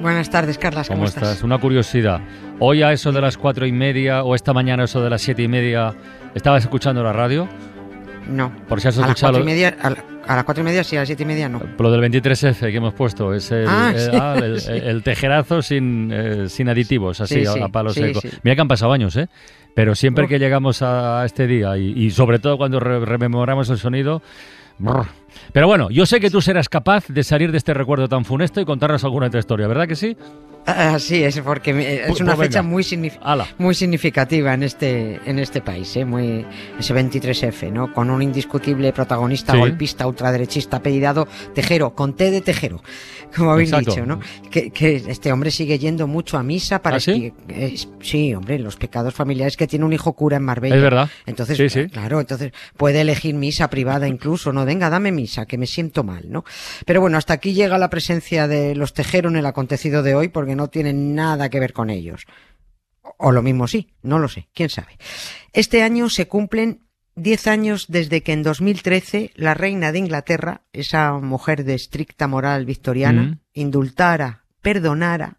Buenas tardes, Carlas. ¿Cómo, ¿Cómo estás? Una curiosidad. Hoy a eso de las cuatro y media o esta mañana a eso de las siete y media, ¿estabas escuchando la radio? No. Por si has a las escuchado cuatro y media, a, la- a las cuatro y media sí, a las siete y media no. lo del 23F que hemos puesto. Es el, Ah, el- sí. ah, el- el- el tejerazo sin, eh, sin aditivos, así Sí, a, sí, a palo sí, seco. sí. Mira que han pasado años, ¿eh? Pero siempre Uf. que llegamos a, a este día y, y sobre todo cuando re- rememoramos el sonido... Pero bueno, yo sé que tú serás capaz de salir de este recuerdo tan funesto y contarnos alguna otra historia, ¿verdad que sí? Ah, sí, es porque es Pues- una pues fecha muy, signif- Ala. muy significativa en este, en este país, ¿eh? muy, ese 23F, ¿no? Con un indiscutible protagonista Sí. golpista ultraderechista apellidado Tejero, con T de Tejero, como habéis Exacto. dicho, ¿no? Que, que este hombre sigue yendo mucho a misa para ¿Ah, sí? sí, hombre, los pecados familiares que tiene un hijo cura en Marbella. Es verdad. Entonces, Sí, sí. claro, entonces puede elegir misa privada incluso, no, venga, dame misa, que me siento mal, ¿no? Pero bueno, hasta aquí llega la presencia de los Tejero en el acontecido de hoy porque no tienen nada que ver con ellos. O lo mismo sí, no lo sé, quién sabe. Este año se cumplen 10 años desde que en 2013 la reina de Inglaterra, esa mujer de estricta moral victoriana, Mm. indultara, perdonara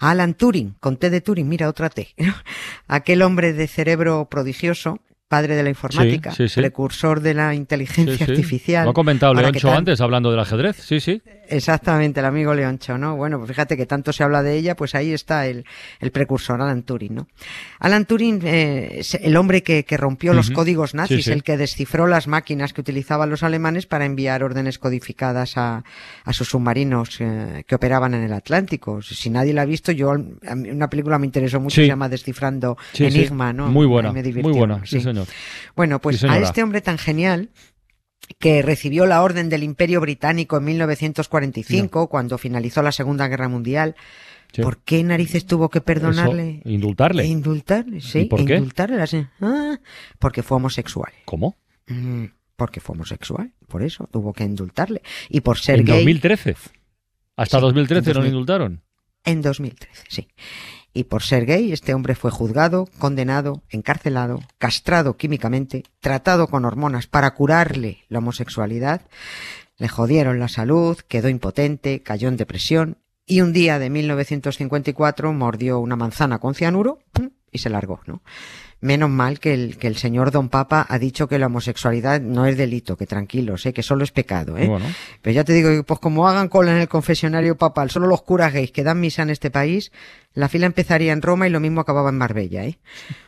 a Alan Turing, con T de Turing, mira otra T, aquel hombre de cerebro prodigioso, padre de la informática, sí, sí. precursor de la inteligencia artificial. Lo ha comentado Leoncho antes hablando del ajedrez, sí, sí. Exactamente, el amigo Leoncho, ¿no? Bueno, pues fíjate que tanto se habla de ella, pues ahí está el, el precursor, Alan Turing, ¿no? Alan Turing, eh, es el hombre que, que rompió los códigos nazis, el que descifró las máquinas que utilizaban los alemanes para enviar órdenes codificadas a, a sus submarinos eh, que operaban en el Atlántico. Si nadie la ha visto, yo, una película me interesó mucho, se llama Descifrando. Enigma, ¿no? Muy buena, Me muy buena, sí, señor. Bueno, pues Sí, a este hombre tan genial que recibió la orden del Imperio Británico en 1945 cuando finalizó la Segunda Guerra Mundial. Sí. ¿Por qué narices tuvo que perdonarle? Eso, indultarle. E indultarle, sí. ¿Y por qué? Indultarle, así. Ah, porque fue homosexual. ¿Cómo? Mm, porque fue homosexual, por eso tuvo que indultarle. Y por ser En gay 2013. Hasta Sí, 2013 en no lo 2000. indultaron. en 2013, sí. Y por ser gay, este hombre fue juzgado, condenado, encarcelado, castrado químicamente, tratado con hormonas para curarle la homosexualidad. Le jodieron la salud, quedó impotente, cayó en depresión y un día de 1954 mordió una manzana con cianuro y se largó, ¿no? Menos mal que el, que el señor Don Papa ha dicho que la homosexualidad no es delito, que tranquilos, ¿eh? que solo es pecado, ¿eh? Bueno, Pero ya te digo, pues como hagan cola en el confesionario papal, solo los curas gays que dan misa en este país, la fila empezaría en Roma y lo mismo acababa en Marbella, ¿eh?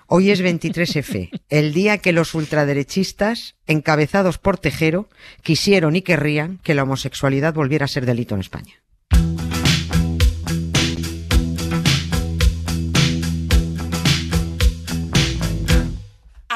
Hoy es 23F, el día que los ultraderechistas, encabezados por Tejero, quisieron y querrían que la homosexualidad volviera a ser delito en España.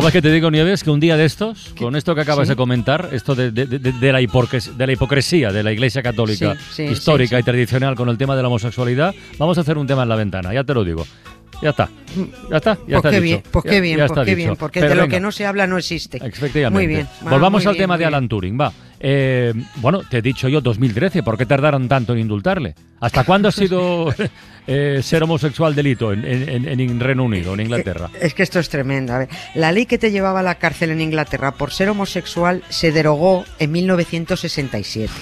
¿Sabes qué te digo, Nieves? Que un día de estos, con esto que acabas Sí. de comentar, esto de, de- de- de la hipocres- de la hipocresía de la Iglesia Católica Sí, sí, histórica y tradicional con el tema de la homosexualidad, vamos a hacer un tema en la ventana, ya te lo digo. Ya está. Ya está. Ya pues está qué dicho. bien, pues Ya- qué bien, pues está qué dicho. bien, porque Pero de lo que no se habla no existe. Efectivamente. Muy bien. va, Volvamos muy al bien, tema de. Alan Turing, va. Eh, bueno, te he dicho yo 2013, ¿por qué tardaron tanto en indultarle? ¿Hasta cuándo ha sido eh, ser homosexual delito en, en- en- en Reino Unido, en Inglaterra? Es que esto es tremendo. A ver, la ley que te llevaba a la cárcel en Inglaterra por ser homosexual se derogó en 1967.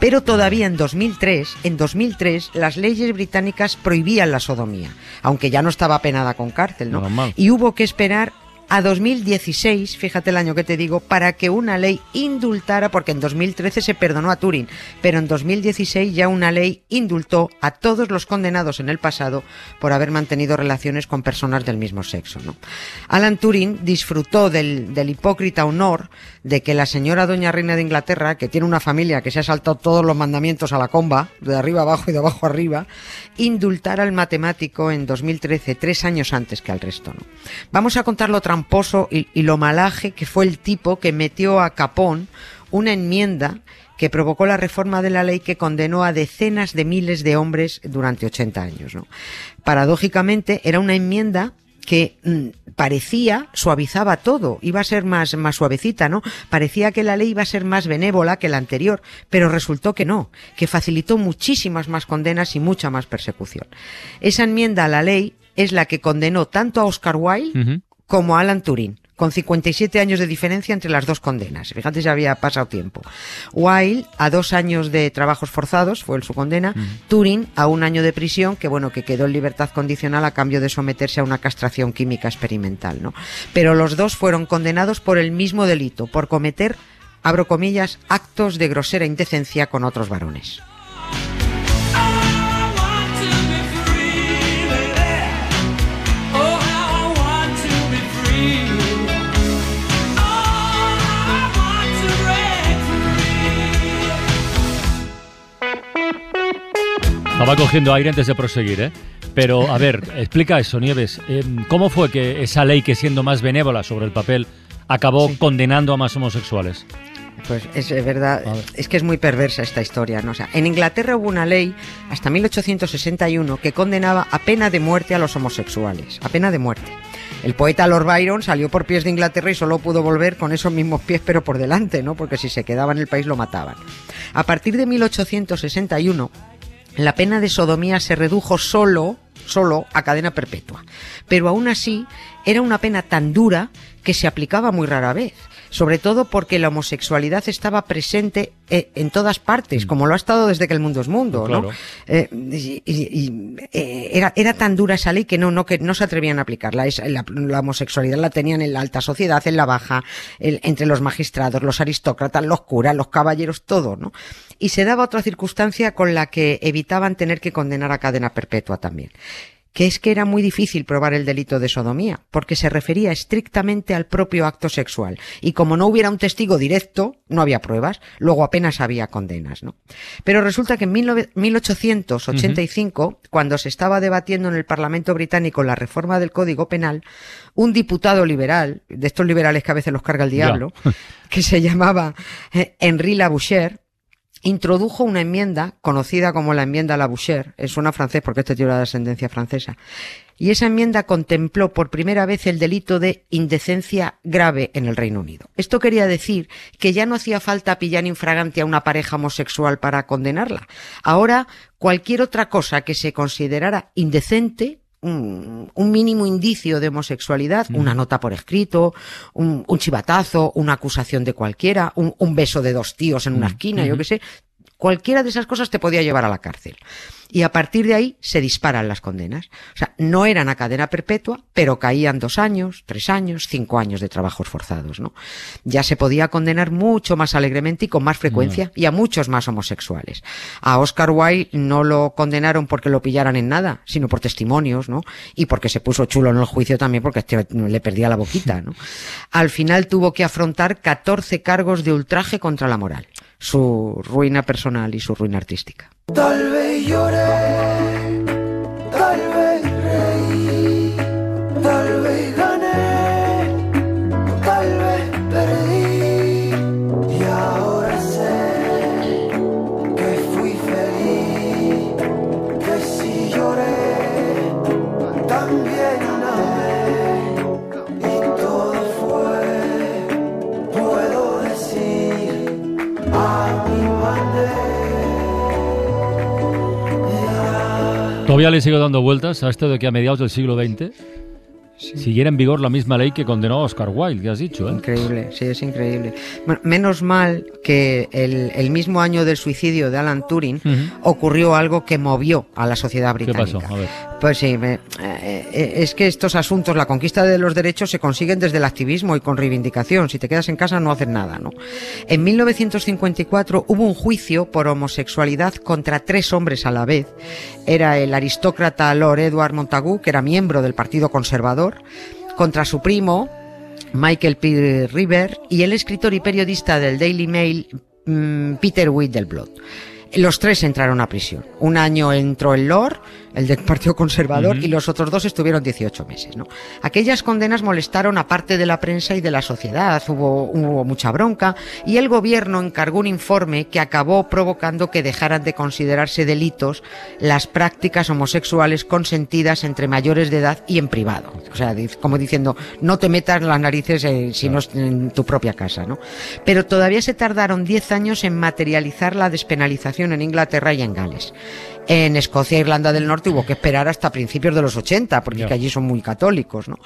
Pero todavía en 2003, en 2003, las leyes británicas prohibían la sodomía, aunque ya no estaba penada con cárcel, ¿no? Normal. Y hubo que esperar a 2016, fíjate el año que te digo, para que una ley indultara, porque en 2013 se perdonó a Turing, pero en 2016 ya una ley indultó a todos los condenados en el pasado por haber mantenido relaciones con personas del mismo sexo. ¿no? Alan Turing disfrutó del, del hipócrita honor de que la señora doña reina de Inglaterra, que tiene una familia que se ha saltado todos los mandamientos a la comba, de arriba abajo y de abajo arriba, indultara al matemático en 2013, tres años antes que al resto. ¿no? Vamos a contar lo tramposo y, lo malaje que fue el tipo que metió a Capón una enmienda que provocó la reforma de la ley que condenó a decenas de miles de hombres durante 80 años. ¿no? Paradójicamente, era una enmienda que mm, parecía suavizaba todo, iba a ser más, más suavecita, ¿no? Parecía que la ley iba a ser más benévola que la anterior, pero resultó que no, que facilitó muchísimas más condenas y mucha más persecución. Esa enmienda a la ley es la que condenó tanto a Oscar Wilde. Como Alan Turing, con 57 años de diferencia entre las dos condenas. Fíjate si había pasado tiempo. Wilde a dos años de trabajos forzados, fue su condena. Turing a un año de prisión, que bueno, que quedó en libertad condicional a cambio de someterse a una castración química experimental, ¿no? Pero los dos fueron condenados por el mismo delito, por cometer, abro comillas, actos de grosera indecencia con otros varones. Estaba cogiendo aire antes de proseguir, ¿eh? Pero, a ver, explica eso, Nieves. Eh, ¿Cómo fue que esa ley, que siendo más benévola sobre el papel, acabó Sí. condenando a más homosexuales? Pues es verdad, es que es muy perversa esta historia, ¿no? O sea, en Inglaterra hubo una ley hasta 1861 que condenaba a pena de muerte a los homosexuales, a pena de muerte. El poeta Lord Byron salió por pies de Inglaterra y solo pudo volver con esos mismos pies pero por delante, ¿no? Porque si se quedaba en el país lo mataban. A partir de 1861 la pena de sodomía se redujo solo, solo a cadena perpetua. Pero aún así era una pena tan dura que se aplicaba muy rara vez. Sobre todo porque la homosexualidad estaba presente eh, en todas partes, como lo ha estado desde que el mundo es mundo, ¿no? Eh, y- y- y, eh, era, era tan dura esa ley que no, no, que no se atrevían a aplicarla. Es- la, la homosexualidad la tenían en la alta sociedad, en la baja, el- entre los magistrados, los aristócratas, los curas, los caballeros, todo, ¿no? Y se daba otra circunstancia con la que evitaban tener que condenar a cadena perpetua también que es que era muy difícil probar el delito de sodomía, porque se refería estrictamente al propio acto sexual. Y como no hubiera un testigo directo, no había pruebas, luego apenas había condenas, ¿no? Pero resulta que en 19- 1885, cuando se estaba debatiendo en el Parlamento británico la reforma del Código Penal, un diputado liberal, de estos liberales que a veces los carga el diablo, que se llamaba eh, Henri Labouchere, introdujo una enmienda conocida como la enmienda Labouchere, eh, suena francés porque este tío era de ascendencia francesa, y esa enmienda contempló por primera vez el delito de indecencia grave en el Reino Unido. Esto quería decir que ya no hacía falta pillar infragante a una pareja homosexual para condenarla. Ahora, cualquier otra cosa que se considerara indecente un, un mínimo indicio de homosexualidad, una nota por escrito, un, un chivatazo, una acusación de cualquiera, un, un beso de dos tíos en una esquina, yo qué sé, cualquiera de esas cosas te podía llevar a la cárcel. Y a partir de ahí se disparan las condenas. O sea, no eran a cadena perpetua, pero caían dos años, tres años, cinco años de trabajos forzados, ¿no? Ya se podía condenar mucho más alegremente y con más frecuencia y a muchos más homosexuales. A Oscar Wilde no lo condenaron porque lo pillaran en nada, sino por testimonios, ¿no? Y porque se puso chulo en el juicio también porque este le perdía la boquita, ¿no? Al final tuvo que afrontar 14 cargos de ultraje contra la moral, su ruina personal y su ruina artística. Todavía le sigo dando vueltas a esto de que a mediados del siglo XX siguiera en vigor la misma ley que condenó a Oscar Wilde, que has dicho, ¿eh? Increíble, sí, es increíble. Bueno, menos mal que el, el mismo año del suicidio de Alan Turing ocurrió algo que movió a la sociedad ¿Qué británica. pasó? A ver. Pues sí, me- eh, eh, es que estos asuntos, la conquista de los derechos se consiguen desde el activismo y con reivindicación. Si te quedas en casa no haces nada, ¿no? En 1954 hubo un juicio por homosexualidad contra tres hombres a la vez. Era el aristócrata Lord Edward Montagu, que era miembro del Partido Conservador, contra su primo, Michael P. River, y el escritor y periodista del Daily Mail, mm, Peter Whittleblood. Los tres entraron a prisión. Un año entró el Lord, el del Partido Conservador, y los otros dos estuvieron 18 meses. ¿no? Aquellas condenas molestaron a parte de la prensa y de la sociedad. Hubo, hubo mucha bronca y el gobierno encargó un informe que acabó provocando que dejaran de considerarse delitos las prácticas homosexuales consentidas entre mayores de edad y en privado. O sea, como diciendo, no te metas las narices eh, si no es en tu propia casa, ¿no? Pero todavía se tardaron 10 años en materializar la despenalización en Inglaterra y en Gales. En Escocia e Irlanda del Norte hubo que esperar hasta principios de los 80, porque es que allí son muy católicos, ¿no?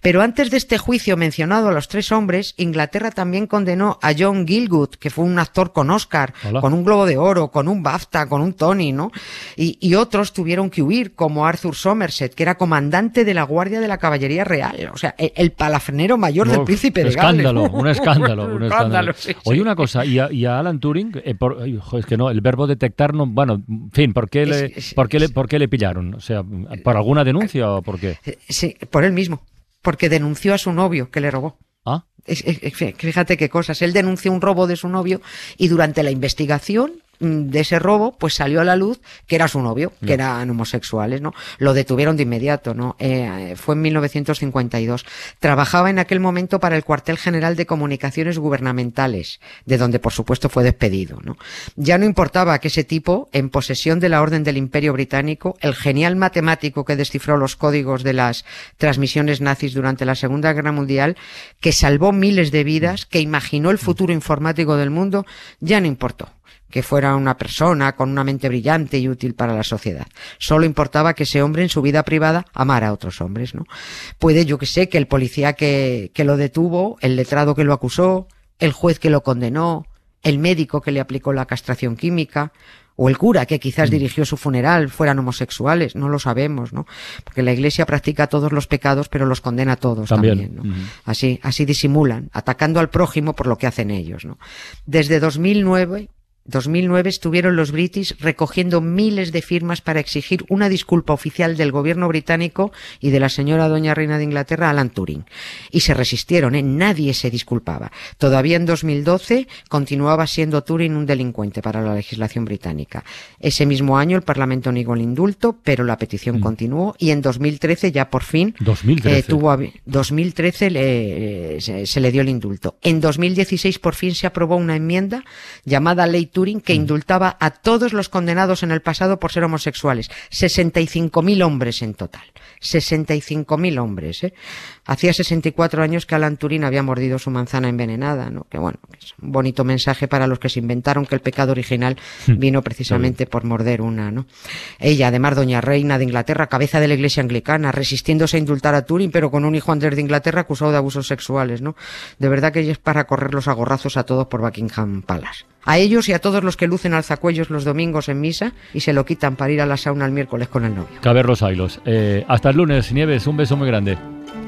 Pero antes de este juicio mencionado a los tres hombres, Inglaterra también condenó a John Gilgood, que fue un actor con Oscar, Hola. con un Globo de Oro, con un BAFTA, con un Tony, ¿no? Y, y otros tuvieron que huir, como Arthur Somerset, que era comandante de la Guardia de la Caballería Real, o sea, el, el palafrenero mayor del príncipe de escándalo, Gales. un escándalo, un escándalo. sí. Oye, una cosa, y a, y a Alan Turing, eh, por- ay, jo, es que no, el verbo detectar no, bueno, en fin, ¿por qué le, Es- es- por qué le, por qué le pillaron? O sea, ¿por alguna denuncia o por qué? Eh, Sí, por él mismo, porque denunció a su novio que le robó. Ah, Fíjate qué cosas. Él denunció un robo de su novio y durante la investigación de ese robo, pues salió a la luz que era su novio, que eran homosexuales, ¿no? Lo detuvieron de inmediato, ¿no? Eh, fue en 1952. Trabajaba en aquel momento para el Cuartel General de Comunicaciones Gubernamentales, de donde por supuesto fue despedido, ¿no? Ya no importaba que ese tipo, en posesión de la Orden del Imperio Británico, el genial matemático que descifró los códigos de las transmisiones nazis durante la Segunda Guerra Mundial, que salvó miles de vidas, que imaginó el futuro informático del mundo, ya no importó que fuera una persona con una mente brillante y útil para la sociedad. Solo importaba que ese hombre en su vida privada amara a otros hombres, ¿no? Puede, yo que sé, que el policía que, que lo detuvo, el letrado que lo acusó, el juez que lo condenó, el médico que le aplicó la castración química, o el cura que quizás dirigió su funeral fueran homosexuales, no lo sabemos, ¿no? Porque la iglesia practica todos los pecados, pero los condena a todos También. también, ¿no? Así, así disimulan, atacando al prójimo por lo que hacen ellos, ¿no? Desde 2009, 2009 estuvieron los British recogiendo miles de firmas para exigir una disculpa oficial del gobierno británico y de la señora doña reina de Inglaterra, Alan Turing. Y se resistieron, ¿eh? Nadie se disculpaba. Todavía en 2012 continuaba siendo Turing un delincuente para la legislación británica. Ese mismo año el Parlamento negó el indulto, pero la petición continuó y en 2013 ya por fin 2013. eh, tuvo a- 2013 le- eh, se, se le dio el indulto. En 2016 por fin se aprobó una enmienda llamada Ley Turing que indultaba a todos los condenados en el pasado por ser homosexuales. 65.000 hombres en total. 65.000 hombres. ¿eh? Hacía 64 años que Alan Turing había mordido su manzana envenenada. ¿no? Que bueno, que es un bonito mensaje para los que se inventaron que el pecado original vino precisamente por morder una. ¿no? Ella, además, doña reina de Inglaterra, cabeza de la iglesia anglicana, resistiéndose a indultar a Turing, pero con un hijo Andrés de Inglaterra acusado de abusos sexuales, ¿no? De verdad que ella es para correrlos a gorrazos a todos por Buckingham Palace. A ellos y a todos los que lucen alzacuellos los domingos en misa y se lo quitan para ir a la sauna el miércoles con el novio. caber los hilos. Eh, hasta el lunes, Nieves, un beso muy grande.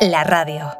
La radio.